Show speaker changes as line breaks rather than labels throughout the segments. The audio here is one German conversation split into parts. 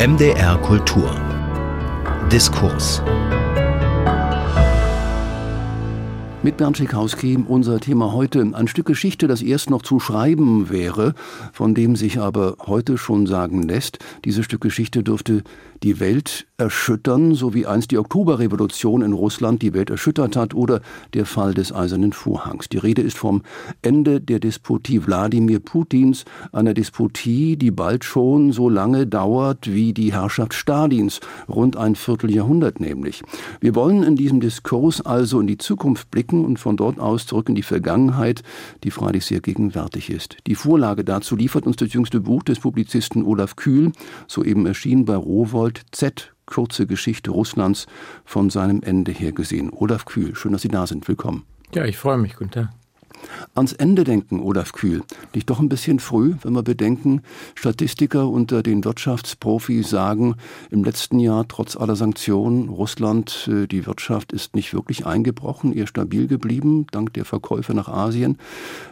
MDR Kultur. Diskurs.
Mit Bernd Schikowski unser Thema heute. Ein Stück Geschichte, das erst noch zu schreiben wäre, von dem sich aber heute schon sagen lässt, dieses Stück Geschichte dürfte die Welt erschüttern, so wie einst die Oktoberrevolution in Russland die Welt erschüttert hat oder der Fall des Eisernen Vorhangs. Die Rede ist vom Ende der Despotie Wladimir Putins, einer Despotie, die bald schon so lange dauert wie die Herrschaft Stalins, rund ein Vierteljahrhundert nämlich. Wir wollen in diesem Diskurs also in die Zukunft blicken und von dort aus zurück in die Vergangenheit, die freilich sehr gegenwärtig ist. Die Vorlage dazu liefert uns das jüngste Buch des Publizisten Olaf Kühl, soeben erschienen bei Rowold Leopold Z. Kurze Geschichte Russlands von seinem Ende her gesehen. Olaf Kühl, schön, dass Sie da sind. Willkommen.
Ja, ich freue mich. Guten.
Ans Ende denken, Olaf Kühl, liegt doch ein bisschen früh, wenn wir bedenken, Statistiker unter den Wirtschaftsprofis sagen, im letzten Jahr trotz aller Sanktionen, Russland, äh, die Wirtschaft ist nicht wirklich eingebrochen, eher stabil geblieben, dank der Verkäufe nach Asien.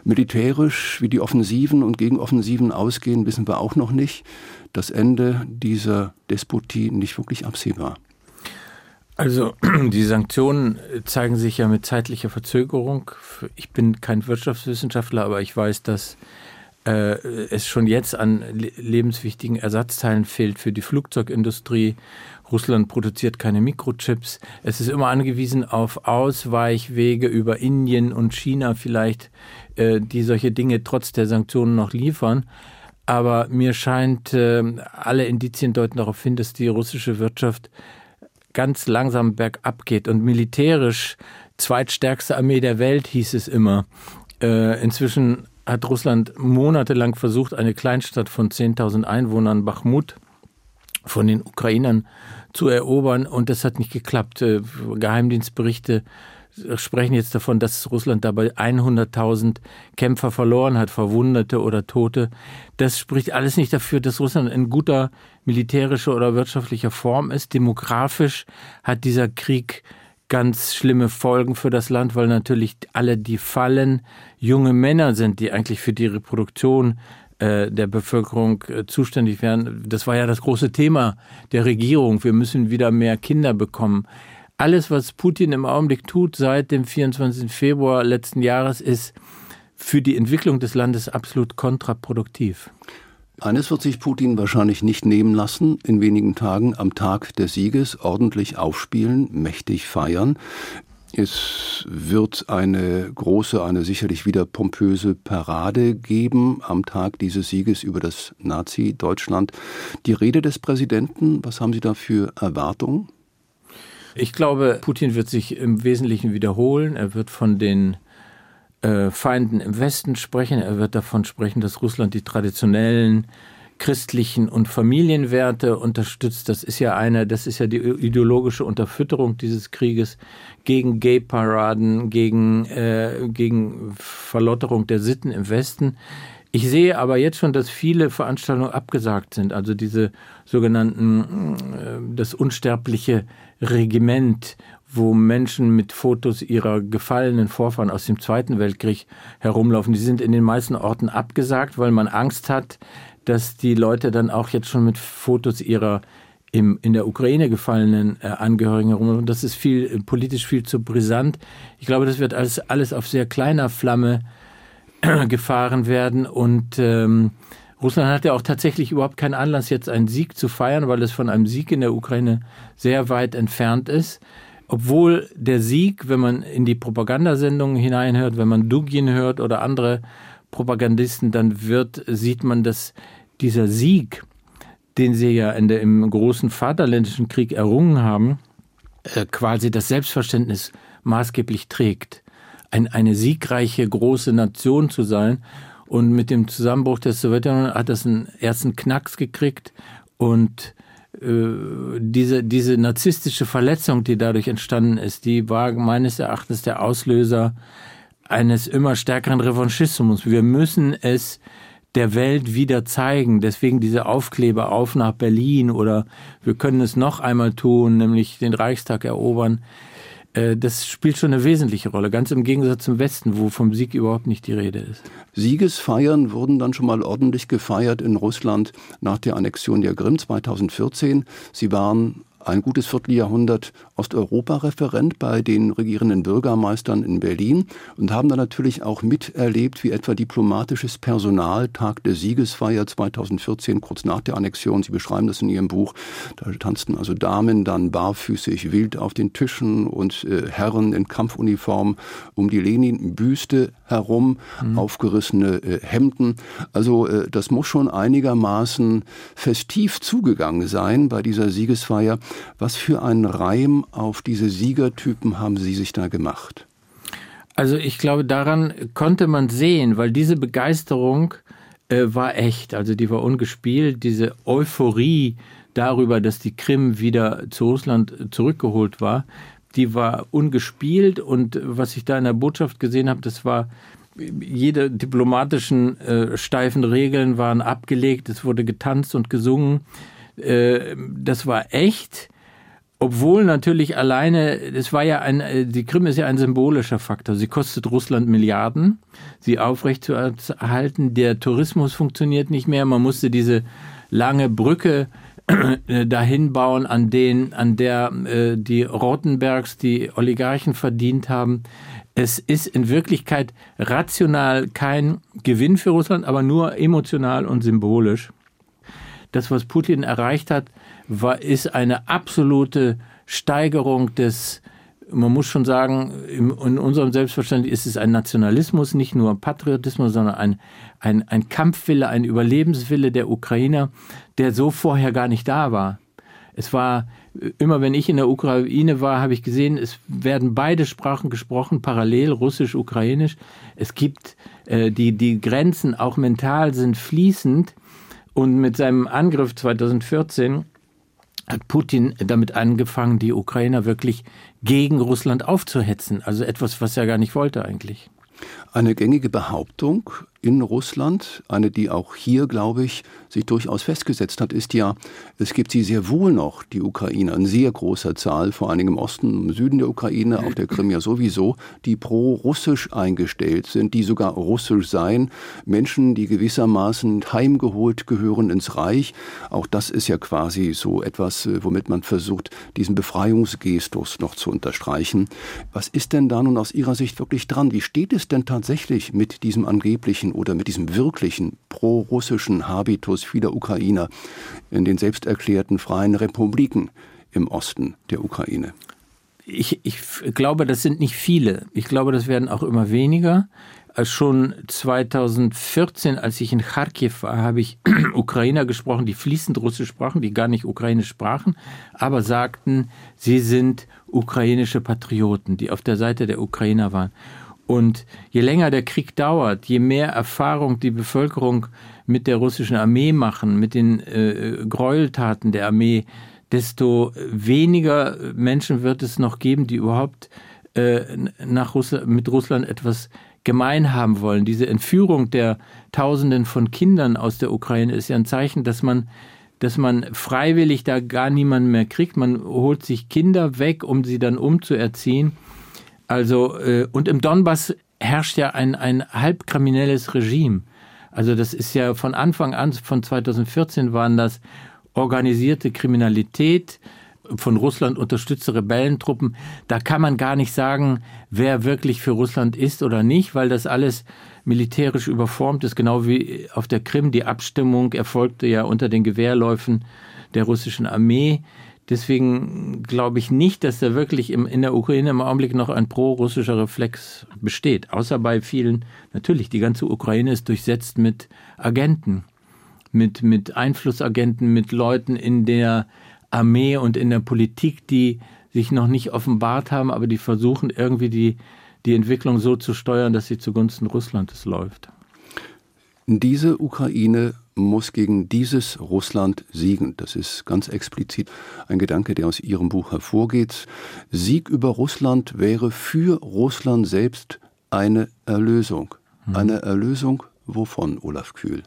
Militärisch, wie die Offensiven und Gegenoffensiven ausgehen, wissen wir auch noch nicht. Das Ende dieser Despotie nicht wirklich absehbar.
Also die Sanktionen zeigen sich ja mit zeitlicher Verzögerung. Ich bin kein Wirtschaftswissenschaftler, aber ich weiß, dass äh, es schon jetzt an lebenswichtigen Ersatzteilen fehlt für die Flugzeugindustrie. Russland produziert keine Mikrochips. Es ist immer angewiesen auf Ausweichwege über Indien und China vielleicht, äh, die solche Dinge trotz der Sanktionen noch liefern. Aber mir scheint, äh, alle Indizien deuten darauf hin, dass die russische Wirtschaft ganz langsam bergab geht und militärisch zweitstärkste Armee der Welt hieß es immer. Äh, inzwischen hat Russland monatelang versucht, eine Kleinstadt von 10.000 Einwohnern, Bachmut, von den Ukrainern zu erobern und das hat nicht geklappt. Äh, Geheimdienstberichte sprechen jetzt davon, dass Russland dabei 100.000 Kämpfer verloren hat, Verwundete oder Tote. Das spricht alles nicht dafür, dass Russland in guter militärischer oder wirtschaftlicher Form ist. Demografisch hat dieser Krieg ganz schlimme Folgen für das Land, weil natürlich alle, die fallen, junge Männer sind, die eigentlich für die Reproduktion äh, der Bevölkerung äh, zuständig wären. Das war ja das große Thema der Regierung. Wir müssen wieder mehr Kinder bekommen alles, was Putin im Augenblick tut seit dem 24. Februar letzten Jahres, ist für die Entwicklung des Landes absolut kontraproduktiv.
Eines wird sich Putin wahrscheinlich nicht nehmen lassen, in wenigen Tagen am Tag des Sieges ordentlich aufspielen, mächtig feiern. Es wird eine große, eine sicherlich wieder pompöse Parade geben am Tag dieses Sieges über das Nazi-Deutschland. Die Rede des Präsidenten, was haben Sie da für Erwartungen?
Ich glaube, Putin wird sich im Wesentlichen wiederholen. Er wird von den äh, Feinden im Westen sprechen. Er wird davon sprechen, dass Russland die traditionellen christlichen und Familienwerte unterstützt. Das ist ja eine, das ist ja die ideologische Unterfütterung dieses Krieges gegen Gay-Paraden, gegen, äh, gegen Verlotterung der Sitten im Westen. Ich sehe aber jetzt schon, dass viele Veranstaltungen abgesagt sind. Also diese sogenannten, äh, das unsterbliche Regiment, wo Menschen mit Fotos ihrer gefallenen Vorfahren aus dem Zweiten Weltkrieg herumlaufen. Die sind in den meisten Orten abgesagt, weil man Angst hat, dass die Leute dann auch jetzt schon mit Fotos ihrer im, in der Ukraine gefallenen äh, Angehörigen herumlaufen. Das ist viel, politisch viel zu brisant. Ich glaube, das wird alles, alles auf sehr kleiner Flamme gefahren werden und ähm, Russland hat ja auch tatsächlich überhaupt keinen Anlass, jetzt einen Sieg zu feiern, weil es von einem Sieg in der Ukraine sehr weit entfernt ist. Obwohl der Sieg, wenn man in die Propagandasendungen hineinhört, wenn man Dugin hört oder andere Propagandisten, dann wird, sieht man, dass dieser Sieg, den sie ja in der, im großen Vaterländischen Krieg errungen haben, äh, quasi das Selbstverständnis maßgeblich trägt. Ein, eine siegreiche große Nation zu sein und mit dem Zusammenbruch der Sowjetunion hat das einen ersten Knacks gekriegt und äh, diese, diese narzisstische Verletzung, die dadurch entstanden ist, die war meines Erachtens der Auslöser eines immer stärkeren Revanchismus. Wir müssen es der Welt wieder zeigen. Deswegen diese Aufkleber auf nach Berlin oder wir können es noch einmal tun, nämlich den Reichstag erobern. Äh, das spielt schon eine wesentliche Rolle, ganz im Gegensatz zum Westen, wo vom Sieg überhaupt nicht die Rede ist.
Siegesfeiern wurden dann schon mal ordentlich gefeiert in Russland nach der Annexion der Krim 2014. Sie waren ein gutes Vierteljahrhundert Osteuropa-Referent bei den regierenden Bürgermeistern in Berlin und haben dann natürlich auch miterlebt, wie etwa diplomatisches Personal Tag der Siegesfeier 2014, kurz nach der Annexion, Sie beschreiben das in Ihrem Buch, da tanzten also Damen dann barfüßig wild auf den Tischen und äh, Herren in Kampfuniform um die Lenin-Büste herum, mhm. aufgerissene äh, Hemden. Also äh, das muss schon einigermaßen festiv zugegangen sein bei dieser Siegesfeier. Was für ein Reim auf diese Siegertypen haben Sie sich da gemacht?
Also ich glaube, daran konnte man sehen, weil diese Begeisterung äh, war echt, also die war ungespielt, diese Euphorie darüber, dass die Krim wieder zu Russland zurückgeholt war, die war ungespielt und was ich da in der Botschaft gesehen habe, das war jede diplomatischen äh, steifen Regeln waren abgelegt, es wurde getanzt und gesungen. Äh, das war echt. Obwohl natürlich alleine, es war ja ein, äh, die Krim ist ja ein symbolischer Faktor. Sie kostet Russland Milliarden, sie aufrechtzuerhalten. Der Tourismus funktioniert nicht mehr. Man musste diese lange Brücke äh, dahin bauen, an den, an der äh, die Rottenbergs, die Oligarchen verdient haben. Es ist in Wirklichkeit rational kein Gewinn für Russland, aber nur emotional und symbolisch. Das, was Putin erreicht hat, war, ist eine absolute Steigerung des, man muss schon sagen, in unserem Selbstverständnis ist es ein Nationalismus, nicht nur Patriotismus, sondern ein, ein, ein Kampfwille, ein Überlebenswille der Ukrainer, der so vorher gar nicht da war. Es war immer, wenn ich in der Ukraine war, habe ich gesehen, es werden beide Sprachen gesprochen, parallel, Russisch, Ukrainisch. Es gibt äh, die, die Grenzen, auch mental, sind fließend. Und mit seinem Angriff 2014 hat Putin damit angefangen, die Ukrainer wirklich gegen Russland aufzuhetzen. Also etwas, was er gar nicht wollte eigentlich.
Eine gängige Behauptung in Russland, eine, die auch hier, glaube ich, sich durchaus festgesetzt hat, ist ja, es gibt sie sehr wohl noch, die Ukrainer, in sehr großer Zahl, vor allem im Osten im Süden der Ukraine, auf der Krim ja sowieso, die pro-russisch eingestellt sind, die sogar russisch seien. Menschen, die gewissermaßen heimgeholt gehören ins Reich. Auch das ist ja quasi so etwas, womit man versucht, diesen Befreiungsgestus noch zu unterstreichen. Was ist denn da nun aus Ihrer Sicht wirklich dran? Wie steht es denn tatsächlich mit diesem angeblichen oder mit diesem wirklichen pro-russischen Habitus vieler Ukrainer in den selbsterklärten freien Republiken im Osten der Ukraine?
Ich, ich glaube, das sind nicht viele. Ich glaube, das werden auch immer weniger. Äh, schon 2014, als ich in Kharkiv war, habe ich Ukrainer gesprochen, die fließend Russisch sprachen, die gar nicht Ukrainisch sprachen, aber sagten, sie sind ukrainische Patrioten, die auf der Seite der Ukrainer waren. Und je länger der Krieg dauert, je mehr Erfahrung die Bevölkerung mit der russischen Armee machen, mit den äh, Gräueltaten der Armee, desto weniger Menschen wird es noch geben, die überhaupt äh, nach Russland, mit Russland etwas gemein haben wollen. Diese Entführung der Tausenden von Kindern aus der Ukraine ist ja ein Zeichen, dass man dass man freiwillig da gar niemanden mehr kriegt. Man holt sich Kinder weg, um sie dann umzuerziehen. Also, äh, und im Donbass herrscht ja ein, ein halbkriminelles Regime. Also das ist ja von Anfang an, von 2014 waren das organisierte Kriminalität, von Russland unterstützte Rebellentruppen. Da kann man gar nicht sagen, wer wirklich für Russland ist oder nicht, weil das alles militärisch überformt ist, genau wie auf der Krim. Die Abstimmung erfolgte ja unter den Gewehrläufen der russischen Armee. Deswegen glaube ich nicht, dass da wirklich im, in der Ukraine im Augenblick noch ein pro-russischer Reflex besteht. Außer bei vielen, natürlich, die ganze Ukraine ist durchsetzt mit Agenten, mit, mit Einflussagenten, mit Leuten in der Armee und in der Politik, die sich noch nicht offenbart haben, aber die versuchen irgendwie die, die Entwicklung so zu steuern, dass sie zugunsten Russlands läuft.
Diese Ukraine muss gegen dieses Russland siegen. Das ist ganz explizit ein Gedanke, der aus Ihrem Buch hervorgeht. Sieg über Russland wäre für Russland selbst eine Erlösung. Hm. Eine Erlösung wovon, Olaf Kühl?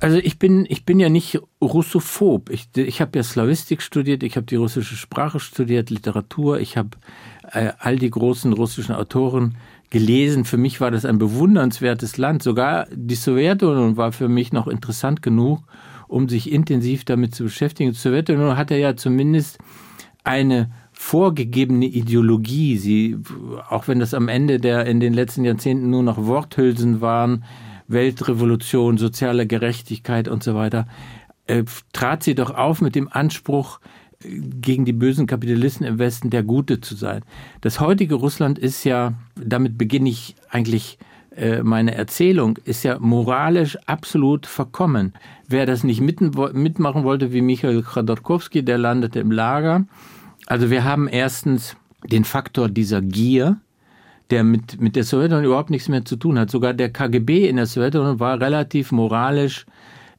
Also ich bin, ich bin ja nicht russophob. Ich, ich habe ja Slawistik studiert, ich habe die russische Sprache studiert, Literatur, ich habe äh, all die großen russischen Autoren gelesen. Für mich war das ein bewundernswertes Land. Sogar die Sowjetunion war für mich noch interessant genug, um sich intensiv damit zu beschäftigen. Die Sowjetunion hatte ja zumindest eine vorgegebene Ideologie. Sie, auch wenn das am Ende der in den letzten Jahrzehnten nur noch Worthülsen waren, Weltrevolution, soziale Gerechtigkeit und so weiter, äh, trat sie doch auf mit dem Anspruch, gegen die bösen Kapitalisten im Westen der Gute zu sein. Das heutige Russland ist ja, damit beginne ich eigentlich äh, meine Erzählung, ist ja moralisch absolut verkommen. Wer das nicht mitmachen wollte, wie Michael Khodorkovsky, der landete im Lager. Also wir haben erstens den Faktor dieser Gier, der mit, mit der Sowjetunion überhaupt nichts mehr zu tun hat. Sogar der KGB in der Sowjetunion war relativ moralisch,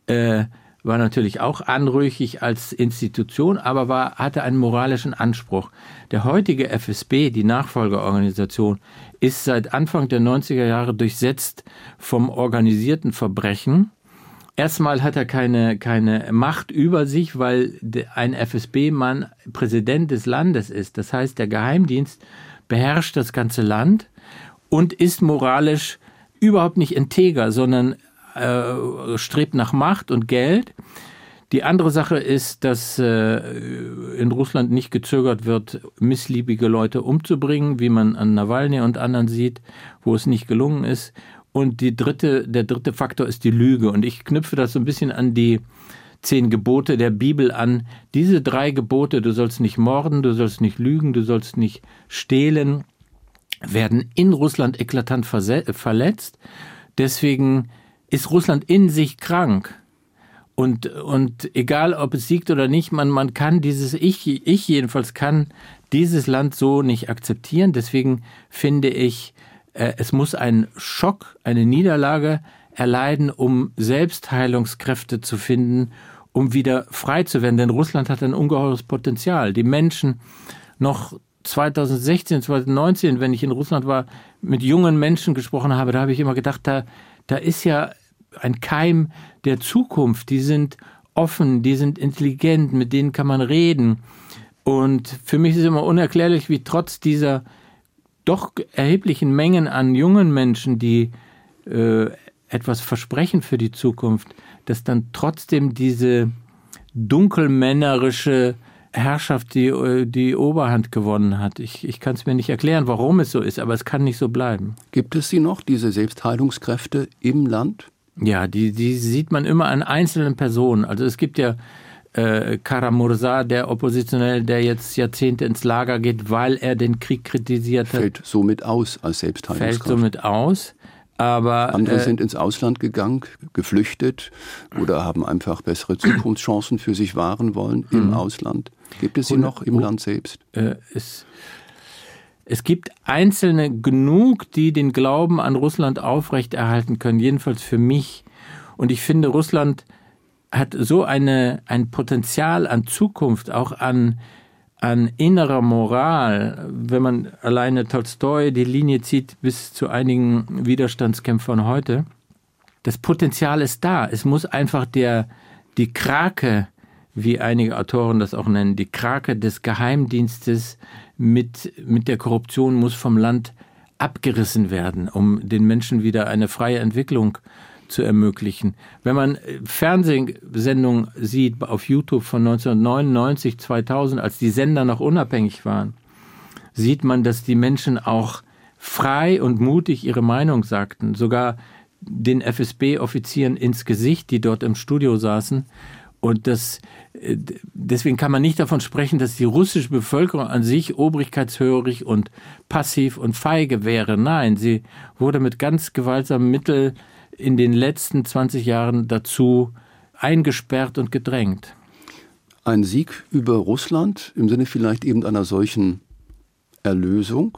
äh, war natürlich auch anrüchig als Institution, aber war, hatte einen moralischen Anspruch. Der heutige FSB, die Nachfolgeorganisation, ist seit Anfang der 90er Jahre durchsetzt vom organisierten Verbrechen. Erstmal hat er keine, keine Macht über sich, weil ein FSB-Mann Präsident des Landes ist. Das heißt, der Geheimdienst beherrscht das ganze Land und ist moralisch überhaupt nicht integer, sondern äh, strebt nach Macht und Geld. Die andere Sache ist, dass äh, in Russland nicht gezögert wird, missliebige Leute umzubringen, wie man an Nawalny und anderen sieht, wo es nicht gelungen ist. Und die dritte, der dritte Faktor ist die Lüge. Und ich knüpfe das so ein bisschen an die zehn Gebote der Bibel an. Diese drei Gebote, du sollst nicht morden, du sollst nicht lügen, du sollst nicht stehlen, werden in Russland eklatant verletzt. Deswegen ist Russland in sich krank. Und, und egal, ob es siegt oder nicht, man, man kann dieses, ich, ich jedenfalls kann dieses Land so nicht akzeptieren. Deswegen finde ich, äh, es muss einen Schock, eine Niederlage erleiden, um Selbstheilungskräfte zu finden um wieder frei zu werden. Denn Russland hat ein ungeheures Potenzial. Die Menschen noch 2016, 2019, wenn ich in Russland war, mit jungen Menschen gesprochen habe, da habe ich immer gedacht, da, da ist ja ein Keim der Zukunft. Die sind offen, die sind intelligent, mit denen kann man reden. Und für mich ist immer unerklärlich, wie trotz dieser doch erheblichen Mengen an jungen Menschen, die äh, etwas versprechen für die Zukunft, dass dann trotzdem diese dunkelmännerische Herrschaft die, die Oberhand gewonnen hat. Ich, ich kann es mir nicht erklären, warum es so ist, aber es kann nicht so bleiben.
Gibt es sie noch, diese Selbstheilungskräfte im Land?
Ja, die, die sieht man immer an einzelnen Personen. Also es gibt ja äh, Karamursa, der Oppositionelle, der jetzt Jahrzehnte ins Lager geht, weil er den Krieg kritisiert hat.
Fällt somit aus als Selbstheilungskraft.
Fällt somit aus. Aber,
Andere äh, sind ins Ausland gegangen, geflüchtet oder haben einfach bessere Zukunftschancen für sich wahren wollen im mhm. Ausland. Gibt es sie noch im Land selbst?
Äh, es, es gibt Einzelne genug, die den Glauben an Russland aufrechterhalten können, jedenfalls für mich. Und ich finde, Russland hat so eine, ein Potenzial an Zukunft, auch an an innerer Moral, wenn man alleine Tolstoi die Linie zieht bis zu einigen Widerstandskämpfern heute, das Potenzial ist da. Es muss einfach der, die Krake, wie einige Autoren das auch nennen, die Krake des Geheimdienstes mit, mit der Korruption muss vom Land abgerissen werden, um den Menschen wieder eine freie Entwicklung zu ermöglichen. Wenn man äh, Fernsehsendungen sieht auf YouTube von 1999, 2000, als die Sender noch unabhängig waren, sieht man, dass die Menschen auch frei und mutig ihre Meinung sagten, sogar den FSB-Offizieren ins Gesicht, die dort im Studio saßen. Und das, äh, deswegen kann man nicht davon sprechen, dass die russische Bevölkerung an sich obrigkeitshörig und passiv und feige wäre. Nein, sie wurde mit ganz gewaltsamen Mitteln in den letzten 20 Jahren dazu eingesperrt und gedrängt.
Ein Sieg über Russland im Sinne vielleicht eben einer solchen Erlösung,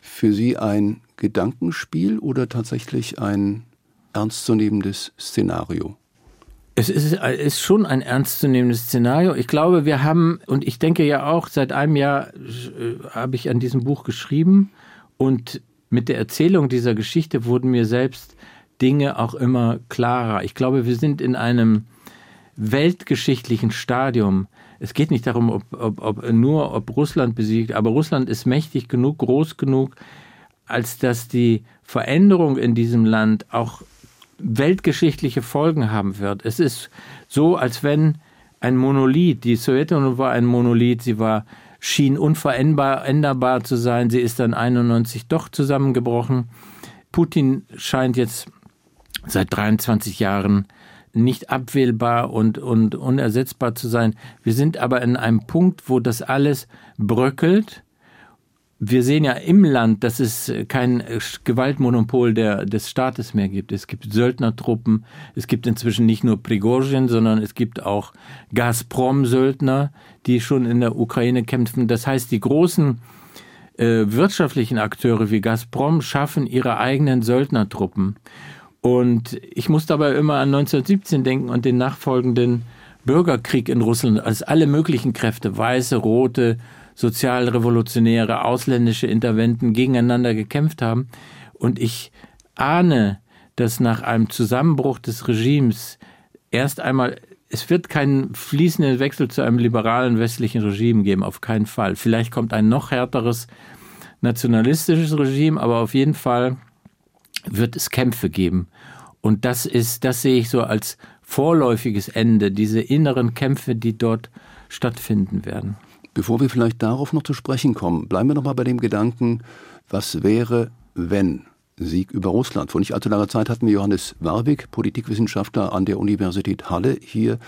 für Sie ein Gedankenspiel oder tatsächlich ein ernstzunehmendes Szenario?
Es ist, ist, schon ein ernstzunehmendes Szenario. Ich glaube, wir haben, und ich denke ja auch, seit einem Jahr äh, habe ich an diesem Buch geschrieben und mit der Erzählung dieser Geschichte wurden mir selbst Dinge auch immer klarer. Ich glaube, wir sind in einem weltgeschichtlichen Stadium. Es geht nicht darum, ob, ob, ob nur ob Russland besiegt, aber Russland ist mächtig genug, groß genug, als dass die Veränderung in diesem Land auch weltgeschichtliche Folgen haben wird. Es ist so, als wenn ein Monolith, die Sowjetunion war ein Monolith, sie war schien unveränderbar zu sein, sie ist dann 91 doch zusammengebrochen. Putin scheint jetzt seit 23 Jahren nicht abwählbar und, und unersetzbar zu sein. Wir sind aber in einem Punkt, wo das alles bröckelt. Wir sehen ja im Land, dass es kein Gewaltmonopol der, des Staates mehr gibt. Es gibt Söldnertruppen. Es gibt inzwischen nicht nur Prigozhin, sondern es gibt auch Gazprom-Söldner, die schon in der Ukraine kämpfen. Das heißt, die großen äh, wirtschaftlichen Akteure wie Gazprom schaffen ihre eigenen Söldnertruppen. Und ich muss dabei immer an 1917 denken und den nachfolgenden Bürgerkrieg in Russland, als alle möglichen Kräfte, weiße, rote, sozialrevolutionäre, ausländische Interventen gegeneinander gekämpft haben. Und ich ahne, dass nach einem Zusammenbruch des Regimes erst einmal, es wird keinen fließenden Wechsel zu einem liberalen westlichen Regime geben, auf keinen Fall. Vielleicht kommt ein noch härteres nationalistisches Regime, aber auf jeden Fall wird es Kämpfe geben. Und das ist, das sehe ich so als vorläufiges Ende, diese inneren Kämpfe, die dort stattfinden werden.
Bevor wir vielleicht darauf noch zu sprechen kommen, bleiben wir noch mal bei dem Gedanken, was wäre, wenn Sieg über Russland. Vor nicht allzu langer Zeit hatten wir Johannes Warwick, Politikwissenschaftler an der Universität Halle, hier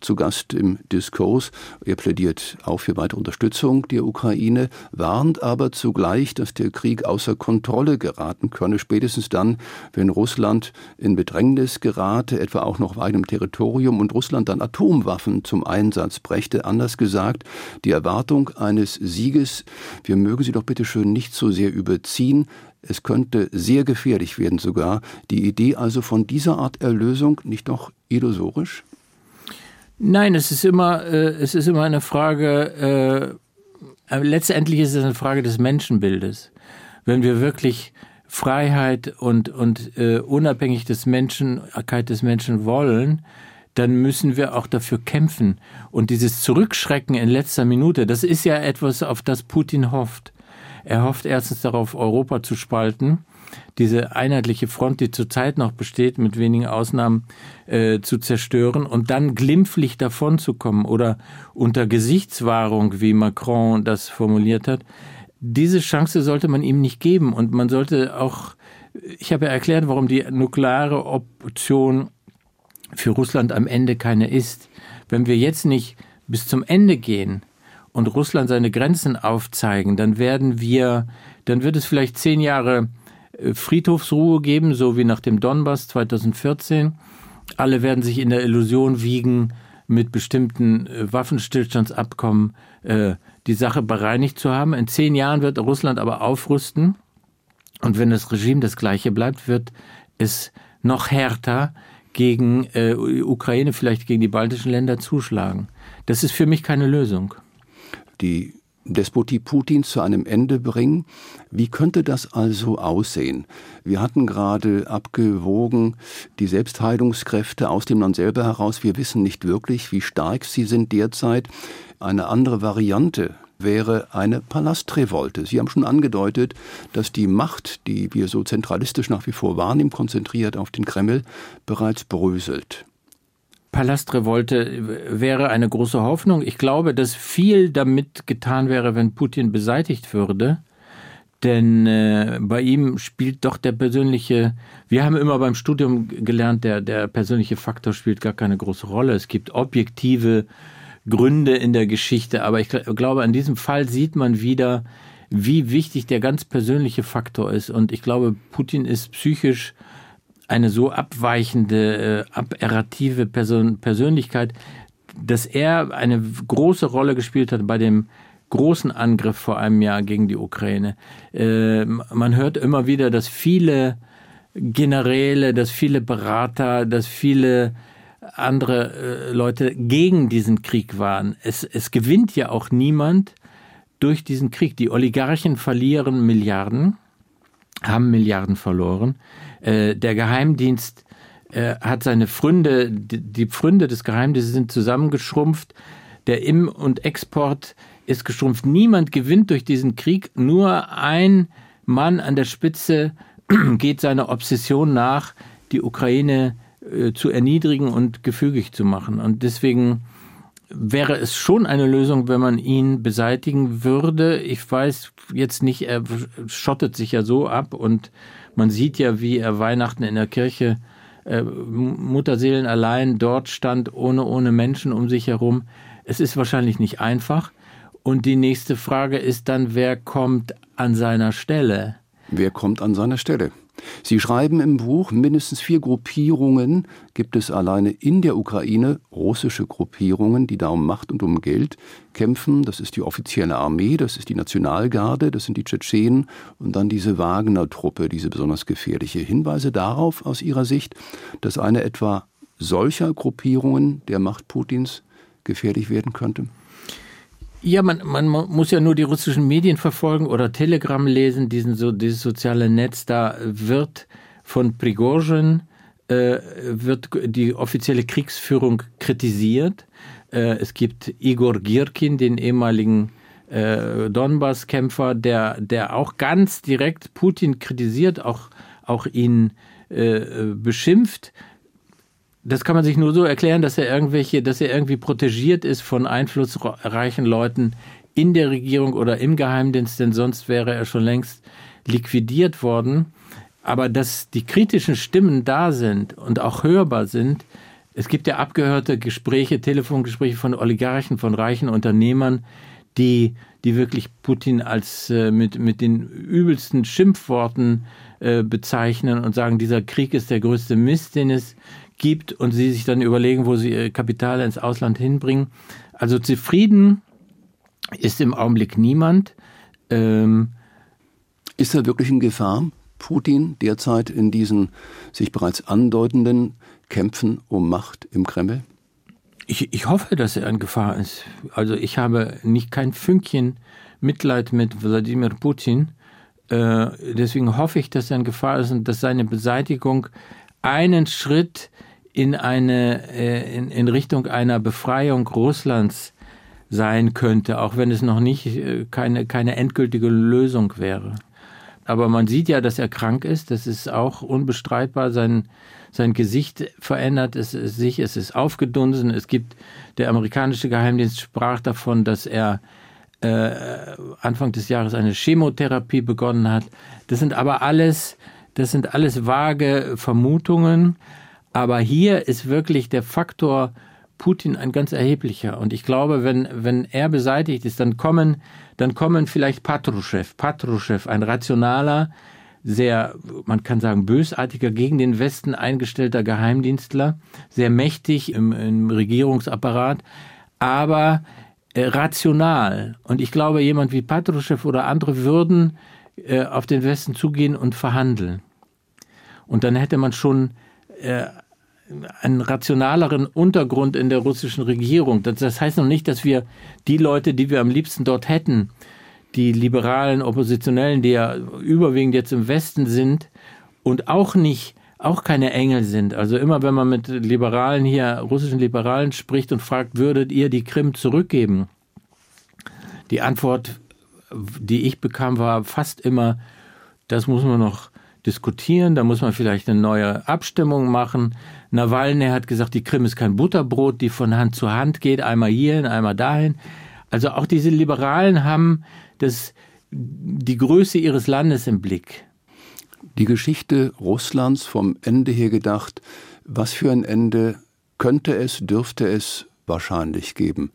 zu Gast im Diskurs. Er plädiert auch für weitere Unterstützung der Ukraine, warnt aber zugleich, dass der Krieg außer Kontrolle geraten könne, spätestens dann, wenn Russland in Bedrängnis gerate, etwa auch noch auf eigenem Territorium und Russland dann Atomwaffen zum Einsatz brächte. Anders gesagt, die Erwartung eines Sieges, wir mögen sie doch bitte schön nicht so sehr überziehen, es könnte sehr gefährlich werden sogar. Die Idee also von dieser Art Erlösung nicht doch illusorisch?
Nein, es ist immer, äh, es ist immer eine Frage, äh, letztendlich ist es eine Frage des Menschenbildes. Wenn wir wirklich Freiheit und, und äh, unabhängig des Menschenkeit des Menschen wollen, dann müssen wir auch dafür kämpfen. Und dieses Zurückschrecken in letzter Minute, das ist ja etwas, auf das Putin hofft. Er hofft erstens darauf, Europa zu spalten, diese einheitliche Front, die zurzeit noch besteht, mit wenigen Ausnahmen äh, zu zerstören und dann glimpflich davonzukommen oder unter Gesichtswahrung, wie Macron das formuliert hat. Diese Chance sollte man ihm nicht geben und man sollte auch, ich habe ja erklärt, warum die nukleare Option für Russland am Ende keine ist. Wenn wir jetzt nicht bis zum Ende gehen, und Russland seine Grenzen aufzeigen, dann werden wir, dann wird es vielleicht zehn Jahre äh, Friedhofsruhe geben, so wie nach dem Donbass 2014. Alle werden sich in der Illusion wiegen, mit bestimmten äh, Waffenstillstandsabkommen äh, die Sache bereinigt zu haben. In zehn Jahren wird Russland aber aufrüsten. Und wenn das Regime das gleiche bleibt, wird es noch härter gegen äh, Ukraine, vielleicht gegen die baltischen Länder zuschlagen. Das ist für mich keine Lösung
die Despotie Putins zu einem Ende bringen. Wie könnte das also aussehen? Wir hatten gerade abgewogen die Selbstheilungskräfte aus dem Land selber heraus. Wir wissen nicht wirklich, wie stark sie sind derzeit. Eine andere Variante wäre eine Palastrevolte. Sie haben schon angedeutet, dass die Macht, die wir so zentralistisch nach wie vor wahrnehmen, konzentriert auf den Kreml, bereits bröselt.
Palastrevolte wäre eine große Hoffnung. Ich glaube, dass viel damit getan wäre, wenn Putin beseitigt würde. Denn äh, bei ihm spielt doch der persönliche, wir haben immer beim Studium gelernt, der, der persönliche Faktor spielt gar keine große Rolle. Es gibt objektive Gründe in der Geschichte, aber ich glaube, in diesem Fall sieht man wieder, wie wichtig der ganz persönliche Faktor ist. Und ich glaube, Putin ist psychisch eine so abweichende, äh, aberrative Person, Persönlichkeit, dass er eine große Rolle gespielt hat bei dem großen Angriff vor einem Jahr gegen die Ukraine. Äh, man hört immer wieder, dass viele Generäle, dass viele Berater, dass viele andere äh, Leute gegen diesen Krieg waren. Es, es gewinnt ja auch niemand durch diesen Krieg. Die Oligarchen verlieren Milliarden haben Milliarden verloren. Äh, der Geheimdienst äh, hat seine Pfründe, die, die Pfründe des Geheimdienstes sind zusammengeschrumpft. Der Im- und Export ist geschrumpft. Niemand gewinnt durch diesen Krieg. Nur ein Mann an der Spitze geht seiner Obsession nach, die Ukraine äh, zu erniedrigen und gefügig zu machen. Und deswegen wäre es schon eine Lösung, wenn man ihn beseitigen würde. Ich weiß jetzt nicht, er schottet sich ja so ab und man sieht ja, wie er Weihnachten in der Kirche äh, Mutterseelen allein dort stand, ohne, ohne Menschen um sich herum. Es ist wahrscheinlich nicht einfach. Und die nächste Frage ist dann, wer kommt an seiner Stelle?
Wer kommt an seiner Stelle? Sie schreiben im Buch, mindestens vier Gruppierungen gibt es alleine in der Ukraine, russische Gruppierungen, die da um Macht und um Geld kämpfen. Das ist die offizielle Armee, das ist die Nationalgarde, das sind die Tschetschenen und dann diese Wagner-Truppe, diese besonders gefährliche. Hinweise darauf aus Ihrer Sicht, dass eine etwa solcher Gruppierungen der Macht Putins gefährlich werden könnte?
Ja, man, man muss ja nur die russischen Medien verfolgen oder Telegram lesen, diesen so, dieses soziale Netz. Da wird von Prigozhin äh, wird die offizielle Kriegsführung kritisiert. Äh, es gibt Igor Girkin, den ehemaligen äh, Donbass-Kämpfer, der, der auch ganz direkt Putin kritisiert, auch, auch ihn äh, beschimpft das kann man sich nur so erklären, dass er irgendwelche, dass er irgendwie protegiert ist von einflussreichen Leuten in der Regierung oder im Geheimdienst, denn sonst wäre er schon längst liquidiert worden. Aber dass die kritischen Stimmen da sind und auch hörbar sind, es gibt ja abgehörte Gespräche, Telefongespräche von Oligarchen, von reichen Unternehmern, die, die wirklich Putin als äh, mit, mit den übelsten Schimpfworten äh, bezeichnen und sagen, dieser Krieg ist der größte Mist, den es gibt und sie sich dann überlegen, wo sie ihr Kapital ins Ausland hinbringen. Also zufrieden ist im Augenblick niemand. Ähm
ist er wirklich in Gefahr, Putin, derzeit in diesen sich bereits andeutenden Kämpfen um Macht im Kreml?
Ich, ich hoffe, dass er in Gefahr ist. Also ich habe nicht kein Fünkchen Mitleid mit Wladimir Putin. Äh, deswegen hoffe ich, dass er in Gefahr ist und dass seine Beseitigung einen Schritt in eine äh, in, in Richtung einer Befreiung Russlands sein könnte, auch wenn es noch nicht äh, keine keine endgültige Lösung wäre. Aber man sieht ja, dass er krank ist. Das ist auch unbestreitbar. Sein sein Gesicht verändert es, sich. Es ist aufgedunsen. Es gibt der amerikanische Geheimdienst sprach davon, dass er äh, Anfang des Jahres eine Chemotherapie begonnen hat. Das sind aber alles das sind alles vage Vermutungen. Aber hier ist wirklich der Faktor Putin ein ganz erheblicher. Und ich glaube, wenn, wenn er beseitigt ist, dann kommen, dann kommen vielleicht Patruschew. Patruschew, ein rationaler, sehr, man kann sagen, bösartiger, gegen den Westen eingestellter Geheimdienstler, sehr mächtig im, im Regierungsapparat, aber äh, rational. Und ich glaube, jemand wie Patruschew oder andere würden äh, auf den Westen zugehen und verhandeln. Und dann hätte man schon äh, einen rationaleren Untergrund in der russischen Regierung. Das, das heißt noch nicht, dass wir die Leute, die wir am liebsten dort hätten, die liberalen Oppositionellen, die ja überwiegend jetzt im Westen sind und auch nicht auch keine Engel sind. Also immer wenn man mit Liberalen hier, russischen Liberalen spricht und fragt, würdet ihr die Krim zurückgeben? Die Antwort, die ich bekam, war fast immer, das muss man noch diskutieren, da muss man vielleicht eine neue Abstimmung machen. Nawalny hat gesagt, die Krim ist kein Butterbrot, die von Hand zu Hand geht, einmal hierhin, einmal dahin. Also auch diese Liberalen haben das, die Größe ihres Landes im Blick.
Die Geschichte Russlands vom Ende her gedacht, was für ein Ende könnte es, dürfte es wahrscheinlich geben?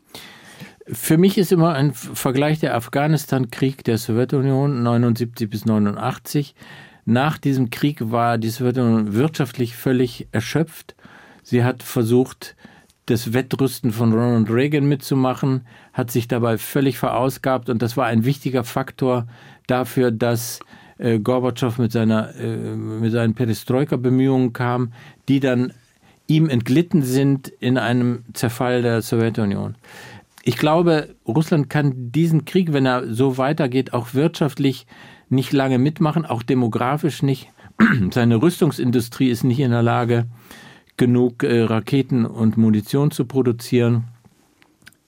Für mich ist immer ein Vergleich der Afghanistan-Krieg der Sowjetunion 79 bis 89 nach diesem Krieg war die Sowjetunion wirtschaftlich völlig erschöpft. Sie hat versucht, das Wettrüsten von Ronald Reagan mitzumachen, hat sich dabei völlig verausgabt und das war ein wichtiger Faktor dafür, dass äh, Gorbatschow mit, seiner, äh, mit seinen Perestroika-Bemühungen kam, die dann ihm entglitten sind in einem Zerfall der Sowjetunion. Ich glaube, Russland kann diesen Krieg, wenn er so weitergeht, auch wirtschaftlich nicht lange mitmachen, auch demografisch nicht. Seine Rüstungsindustrie ist nicht in der Lage, genug äh, Raketen und Munition zu produzieren.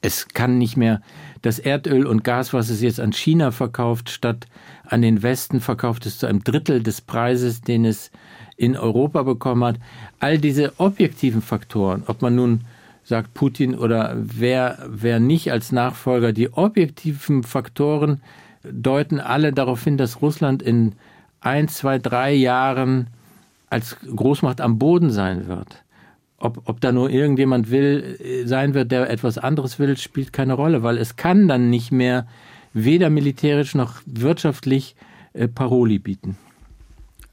Es kann nicht mehr das Erdöl und Gas, was es jetzt an China verkauft, statt an den Westen verkauft es zu einem Drittel des Preises, den es in Europa bekommen hat. All diese objektiven Faktoren, ob man nun sagt Putin oder wer, wer nicht als Nachfolger, die objektiven Faktoren deuten alle darauf hin, dass Russland in ein, zwei, drei Jahren als Großmacht am Boden sein wird. Ob, ob da nur irgendjemand will, äh, sein wird, der etwas anderes will, spielt keine Rolle, weil es kann dann nicht mehr weder militärisch noch wirtschaftlich äh, Paroli bieten.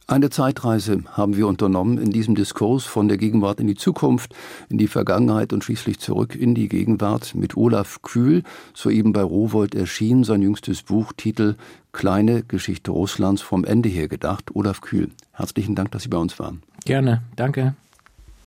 Eine Zeitreise haben wir unternommen in diesem Diskurs von der Gegenwart in die Zukunft, in die Vergangenheit und schließlich zurück in die Gegenwart mit Olaf Kühl, soeben bei Rowold erschien, sein jüngstes Buch, Titel Kleine Geschichte Russlands vom Ende her gedacht. Olaf Kühl, herzlichen Dank, dass Sie bei uns waren.
Gerne, danke.